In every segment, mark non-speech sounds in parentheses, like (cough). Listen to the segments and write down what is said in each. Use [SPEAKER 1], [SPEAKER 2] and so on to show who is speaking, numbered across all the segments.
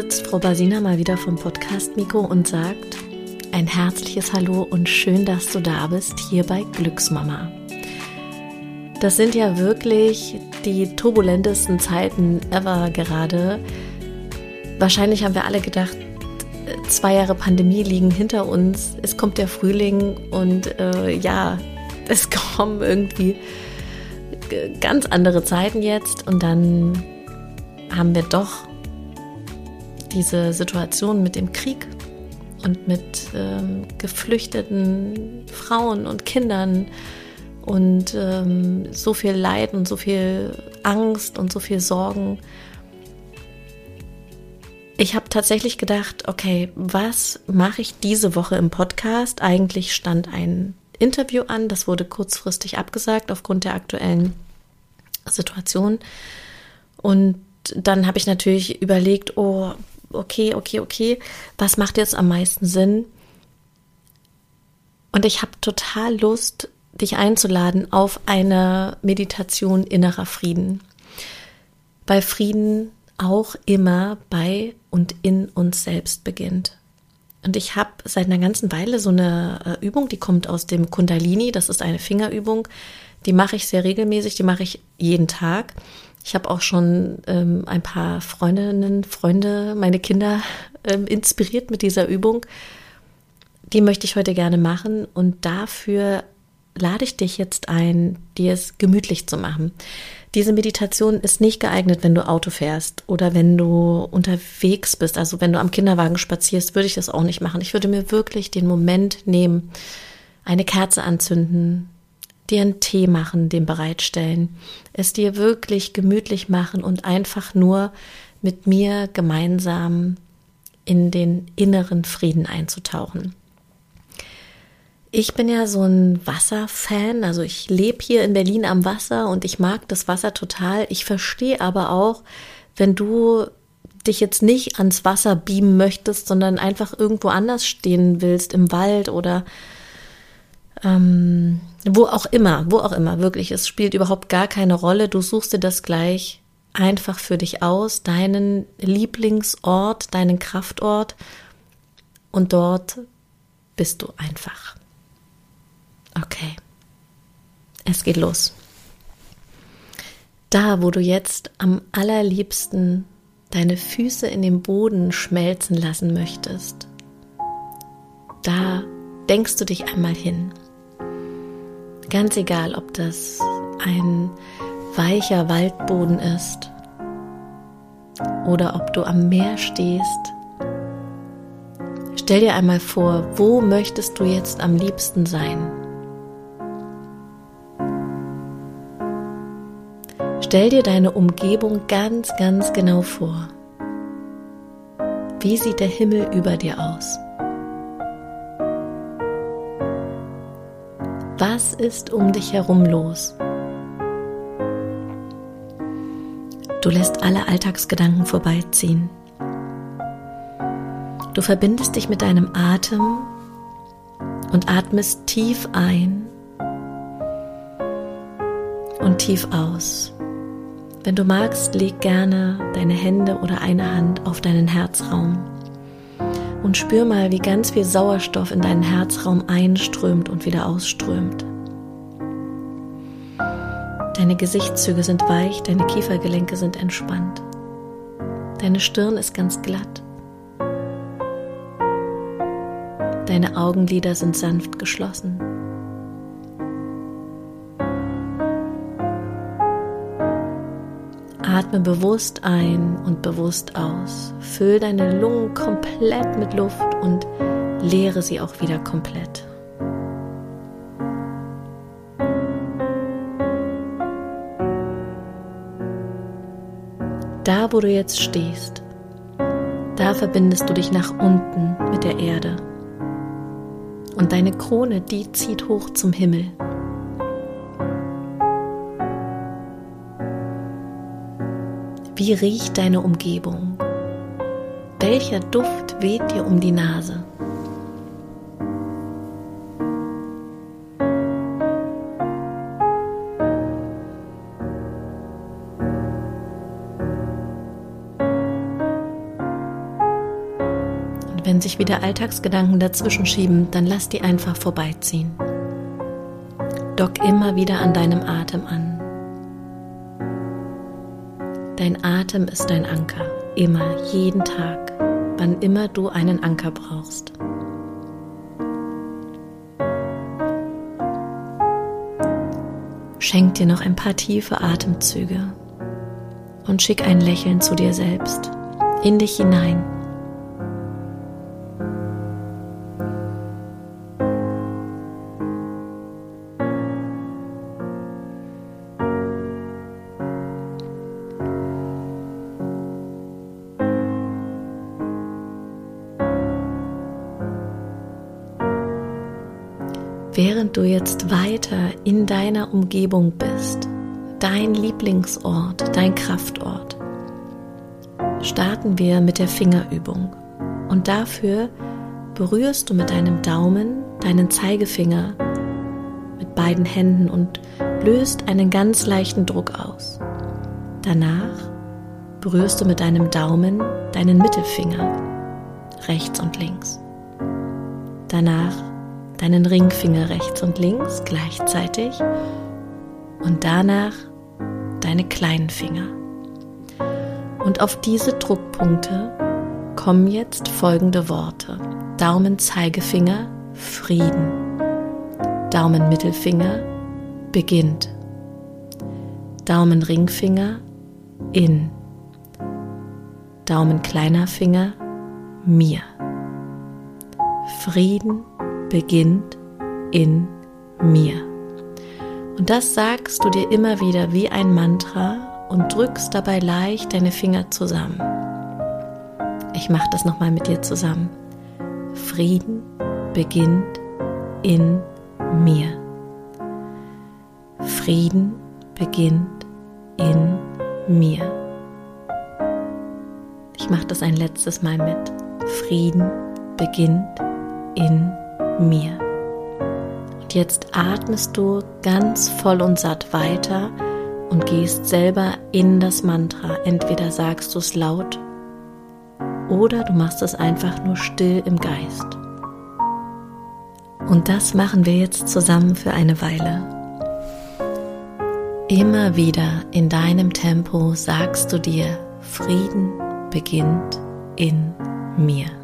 [SPEAKER 1] sitzt Frau Basina mal wieder vom Podcast Mikro und sagt ein herzliches Hallo und schön, dass du da bist hier bei Glücksmama. Das sind ja wirklich die turbulentesten Zeiten ever gerade. Wahrscheinlich haben wir alle gedacht, zwei Jahre Pandemie liegen hinter uns. Es kommt der Frühling und äh, ja, (laughs) es kommen irgendwie ganz andere Zeiten jetzt und dann haben wir doch diese Situation mit dem Krieg und mit ähm, geflüchteten Frauen und Kindern und ähm, so viel Leid und so viel Angst und so viel Sorgen. Ich habe tatsächlich gedacht, okay, was mache ich diese Woche im Podcast? Eigentlich stand ein Interview an, das wurde kurzfristig abgesagt aufgrund der aktuellen Situation. Und dann habe ich natürlich überlegt, oh, okay, okay, okay, was macht jetzt am meisten Sinn? Und ich habe total Lust, dich einzuladen auf eine Meditation innerer Frieden. Weil Frieden auch immer bei und in uns selbst beginnt. Und ich habe seit einer ganzen Weile so eine äh, Übung, die kommt aus dem Kundalini, das ist eine Fingerübung, die mache ich sehr regelmäßig, die mache ich jeden Tag. Ich habe auch schon ähm, ein paar Freundinnen, Freunde, meine Kinder ähm, inspiriert mit dieser Übung. Die möchte ich heute gerne machen und dafür lade ich dich jetzt ein, dir es gemütlich zu machen. Diese Meditation ist nicht geeignet, wenn du Auto fährst oder wenn du unterwegs bist. Also wenn du am Kinderwagen spazierst, würde ich das auch nicht machen. Ich würde mir wirklich den Moment nehmen, eine Kerze anzünden, dir einen Tee machen, den bereitstellen, es dir wirklich gemütlich machen und einfach nur mit mir gemeinsam in den inneren Frieden einzutauchen. Ich bin ja so ein Wasserfan, also ich lebe hier in Berlin am Wasser und ich mag das Wasser total. Ich verstehe aber auch, wenn du dich jetzt nicht ans Wasser beamen möchtest, sondern einfach irgendwo anders stehen willst, im Wald oder ähm, wo auch immer, wo auch immer, wirklich, es spielt überhaupt gar keine Rolle. Du suchst dir das gleich einfach für dich aus, deinen Lieblingsort, deinen Kraftort und dort bist du einfach. Okay, es geht los. Da, wo du jetzt am allerliebsten deine Füße in den Boden schmelzen lassen möchtest, da denkst du dich einmal hin. Ganz egal, ob das ein weicher Waldboden ist oder ob du am Meer stehst. Stell dir einmal vor, wo möchtest du jetzt am liebsten sein? Stell dir deine Umgebung ganz, ganz genau vor. Wie sieht der Himmel über dir aus? Was ist um dich herum los? Du lässt alle Alltagsgedanken vorbeiziehen. Du verbindest dich mit deinem Atem und atmest tief ein und tief aus. Wenn du magst, leg gerne deine Hände oder eine Hand auf deinen Herzraum und spür mal, wie ganz viel Sauerstoff in deinen Herzraum einströmt und wieder ausströmt. Deine Gesichtszüge sind weich, deine Kiefergelenke sind entspannt. Deine Stirn ist ganz glatt. Deine Augenlider sind sanft geschlossen. Atme bewusst ein und bewusst aus. Füll deine Lungen komplett mit Luft und leere sie auch wieder komplett. Da, wo du jetzt stehst, da verbindest du dich nach unten mit der Erde. Und deine Krone, die zieht hoch zum Himmel. Wie riecht deine Umgebung? Welcher Duft weht dir um die Nase? wenn sich wieder Alltagsgedanken dazwischen schieben, dann lass die einfach vorbeiziehen. Dock immer wieder an deinem Atem an. Dein Atem ist dein Anker, immer, jeden Tag, wann immer du einen Anker brauchst. Schenk dir noch ein paar tiefe Atemzüge und schick ein Lächeln zu dir selbst, in dich hinein. Während du jetzt weiter in deiner Umgebung bist, dein Lieblingsort, dein Kraftort, starten wir mit der Fingerübung. Und dafür berührst du mit deinem Daumen deinen Zeigefinger mit beiden Händen und löst einen ganz leichten Druck aus. Danach berührst du mit deinem Daumen deinen Mittelfinger rechts und links. Danach deinen Ringfinger rechts und links gleichzeitig und danach deine kleinen Finger. Und auf diese Druckpunkte kommen jetzt folgende Worte. Daumen, Zeigefinger, Frieden. Daumen, Mittelfinger, beginnt. Daumen, Ringfinger, in. Daumen, kleiner Finger, mir. Frieden, beginnt in mir. Und das sagst du dir immer wieder wie ein Mantra und drückst dabei leicht deine Finger zusammen. Ich mache das nochmal mit dir zusammen. Frieden beginnt in mir. Frieden beginnt in mir. Ich mache das ein letztes Mal mit. Frieden beginnt in mir mir. Und jetzt atmest du ganz voll und satt weiter und gehst selber in das Mantra. Entweder sagst du es laut oder du machst es einfach nur still im Geist. Und das machen wir jetzt zusammen für eine Weile. Immer wieder in deinem Tempo sagst du dir, Frieden beginnt in mir.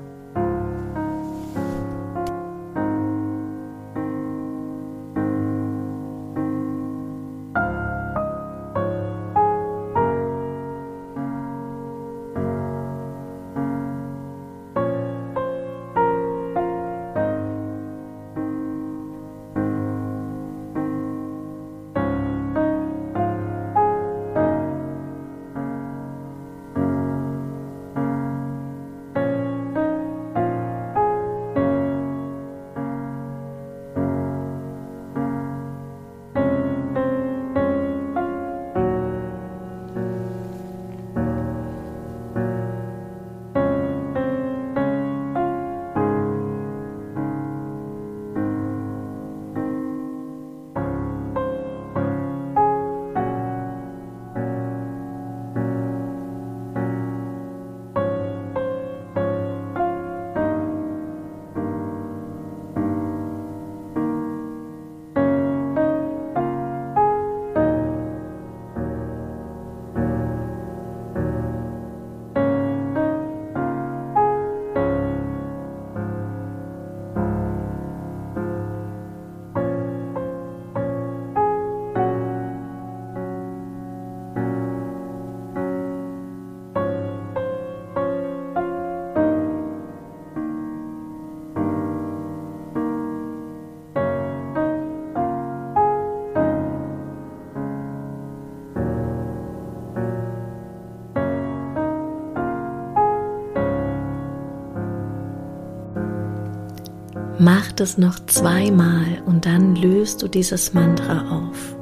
[SPEAKER 1] Mach das noch zweimal und dann löst du dieses Mantra auf.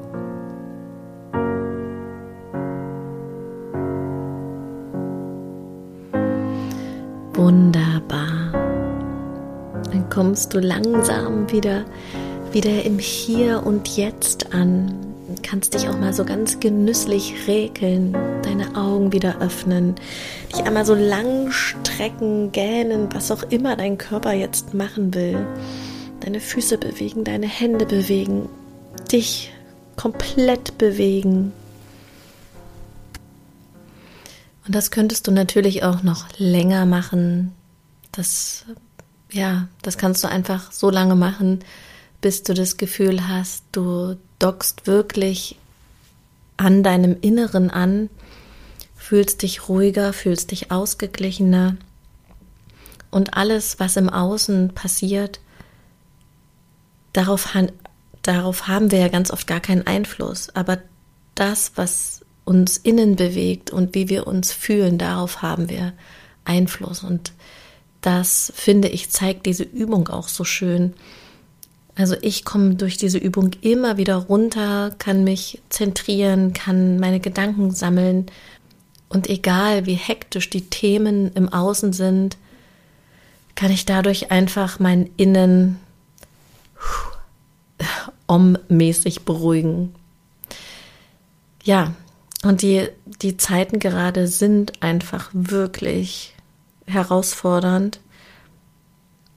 [SPEAKER 1] Wunderbar. Dann kommst du langsam wieder, wieder im Hier und Jetzt an. Kannst dich auch mal so ganz genüsslich räkeln, deine Augen wieder öffnen, dich einmal so lang strecken, gähnen, was auch immer dein Körper jetzt machen will. Deine Füße bewegen, deine Hände bewegen, dich komplett bewegen. Und das könntest du natürlich auch noch länger machen. Das, ja, das kannst du einfach so lange machen, bis du das Gefühl hast, du dockst wirklich an deinem Inneren an, fühlst dich ruhiger, fühlst dich ausgeglichener und alles, was im Außen passiert, darauf, darauf haben wir ja ganz oft gar keinen Einfluss. Aber das, was uns innen bewegt und wie wir uns fühlen, darauf haben wir Einfluss. Und das, finde ich, zeigt diese Übung auch so schön. Also ich komme durch diese Übung immer wieder runter, kann mich zentrieren, kann meine Gedanken sammeln. Und egal wie hektisch die Themen im Außen sind, kann ich dadurch einfach mein Innen om-mäßig beruhigen. Ja, und die, die Zeiten gerade sind einfach wirklich herausfordernd.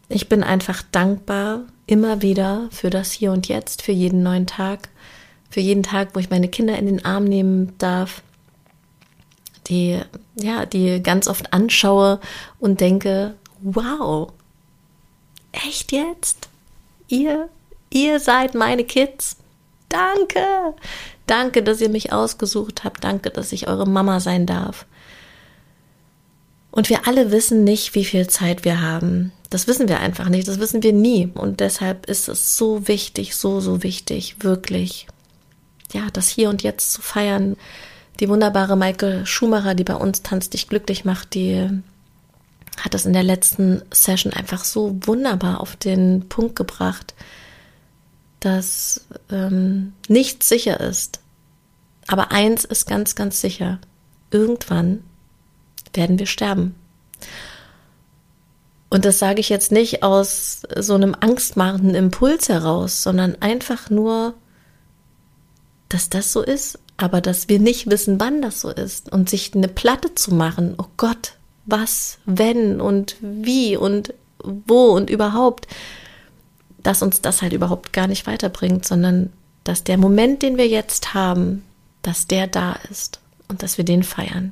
[SPEAKER 1] Ich bin einfach dankbar immer wieder für das Hier und Jetzt, für jeden neuen Tag, für jeden Tag, wo ich meine Kinder in den Arm nehmen darf, die, ja, die ganz oft anschaue und denke, wow, echt jetzt? Ihr, ihr seid meine Kids? Danke! Danke, dass ihr mich ausgesucht habt. Danke, dass ich eure Mama sein darf. Und wir alle wissen nicht, wie viel Zeit wir haben. Das wissen wir einfach nicht. Das wissen wir nie. Und deshalb ist es so wichtig, so, so wichtig, wirklich, ja, das hier und jetzt zu feiern. Die wunderbare Maike Schumacher, die bei uns tanzt, dich glücklich macht, die hat das in der letzten Session einfach so wunderbar auf den Punkt gebracht dass ähm, nichts sicher ist. Aber eins ist ganz, ganz sicher. Irgendwann werden wir sterben. Und das sage ich jetzt nicht aus so einem angstmachenden Impuls heraus, sondern einfach nur, dass das so ist, aber dass wir nicht wissen, wann das so ist und sich eine Platte zu machen. Oh Gott, was, wenn und wie und wo und überhaupt dass uns das halt überhaupt gar nicht weiterbringt, sondern dass der Moment, den wir jetzt haben, dass der da ist und dass wir den feiern.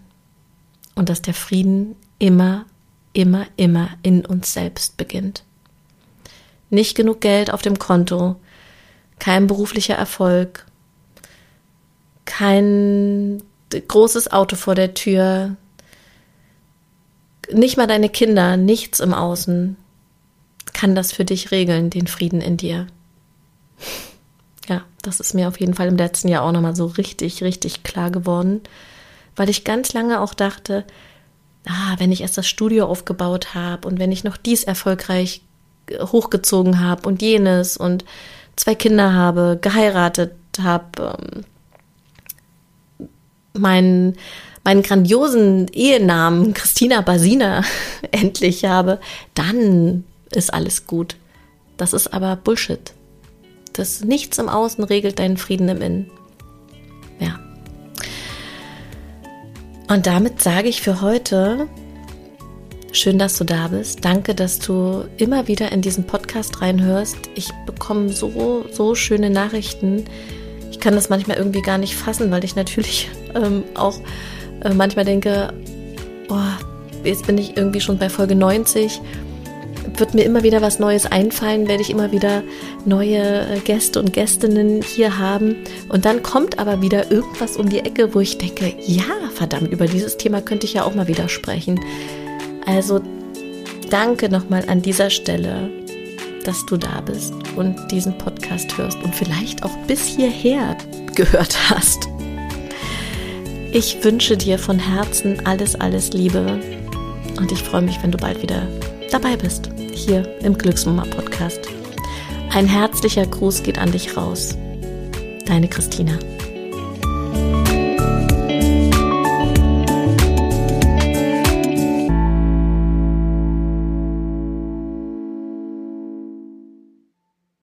[SPEAKER 1] Und dass der Frieden immer, immer, immer in uns selbst beginnt. Nicht genug Geld auf dem Konto, kein beruflicher Erfolg, kein großes Auto vor der Tür, nicht mal deine Kinder, nichts im Außen, kann das für dich regeln, den Frieden in dir. Ja, das ist mir auf jeden Fall im letzten Jahr auch nochmal so richtig, richtig klar geworden, weil ich ganz lange auch dachte, ah, wenn ich erst das Studio aufgebaut habe und wenn ich noch dies erfolgreich hochgezogen habe und jenes und zwei Kinder habe, geheiratet habe, ähm, meinen, meinen grandiosen Ehenamen (laughs) Christina Basina (laughs) endlich habe, dann ist alles gut. Das ist aber Bullshit. Das nichts im Außen regelt deinen Frieden im Innen. Ja. Und damit sage ich für heute, schön, dass du da bist. Danke, dass du immer wieder in diesen Podcast reinhörst. Ich bekomme so, so schöne Nachrichten. Ich kann das manchmal irgendwie gar nicht fassen, weil ich natürlich ähm, auch äh, manchmal denke, oh, jetzt bin ich irgendwie schon bei Folge 90 wird mir immer wieder was Neues einfallen, werde ich immer wieder neue äh, Gäste und Gästinnen hier haben. Und dann kommt aber wieder irgendwas um die Ecke, wo ich denke, ja, verdammt, über dieses Thema könnte ich ja auch mal wieder sprechen. Also danke nochmal an dieser Stelle, dass du da bist und diesen Podcast hörst und vielleicht auch bis hierher gehört hast. Ich wünsche dir von Herzen alles, alles Liebe und ich freue mich, wenn du bald wieder dabei bist hier im Glücksmama Podcast. Ein herzlicher Gruß geht an dich raus. Deine Christina.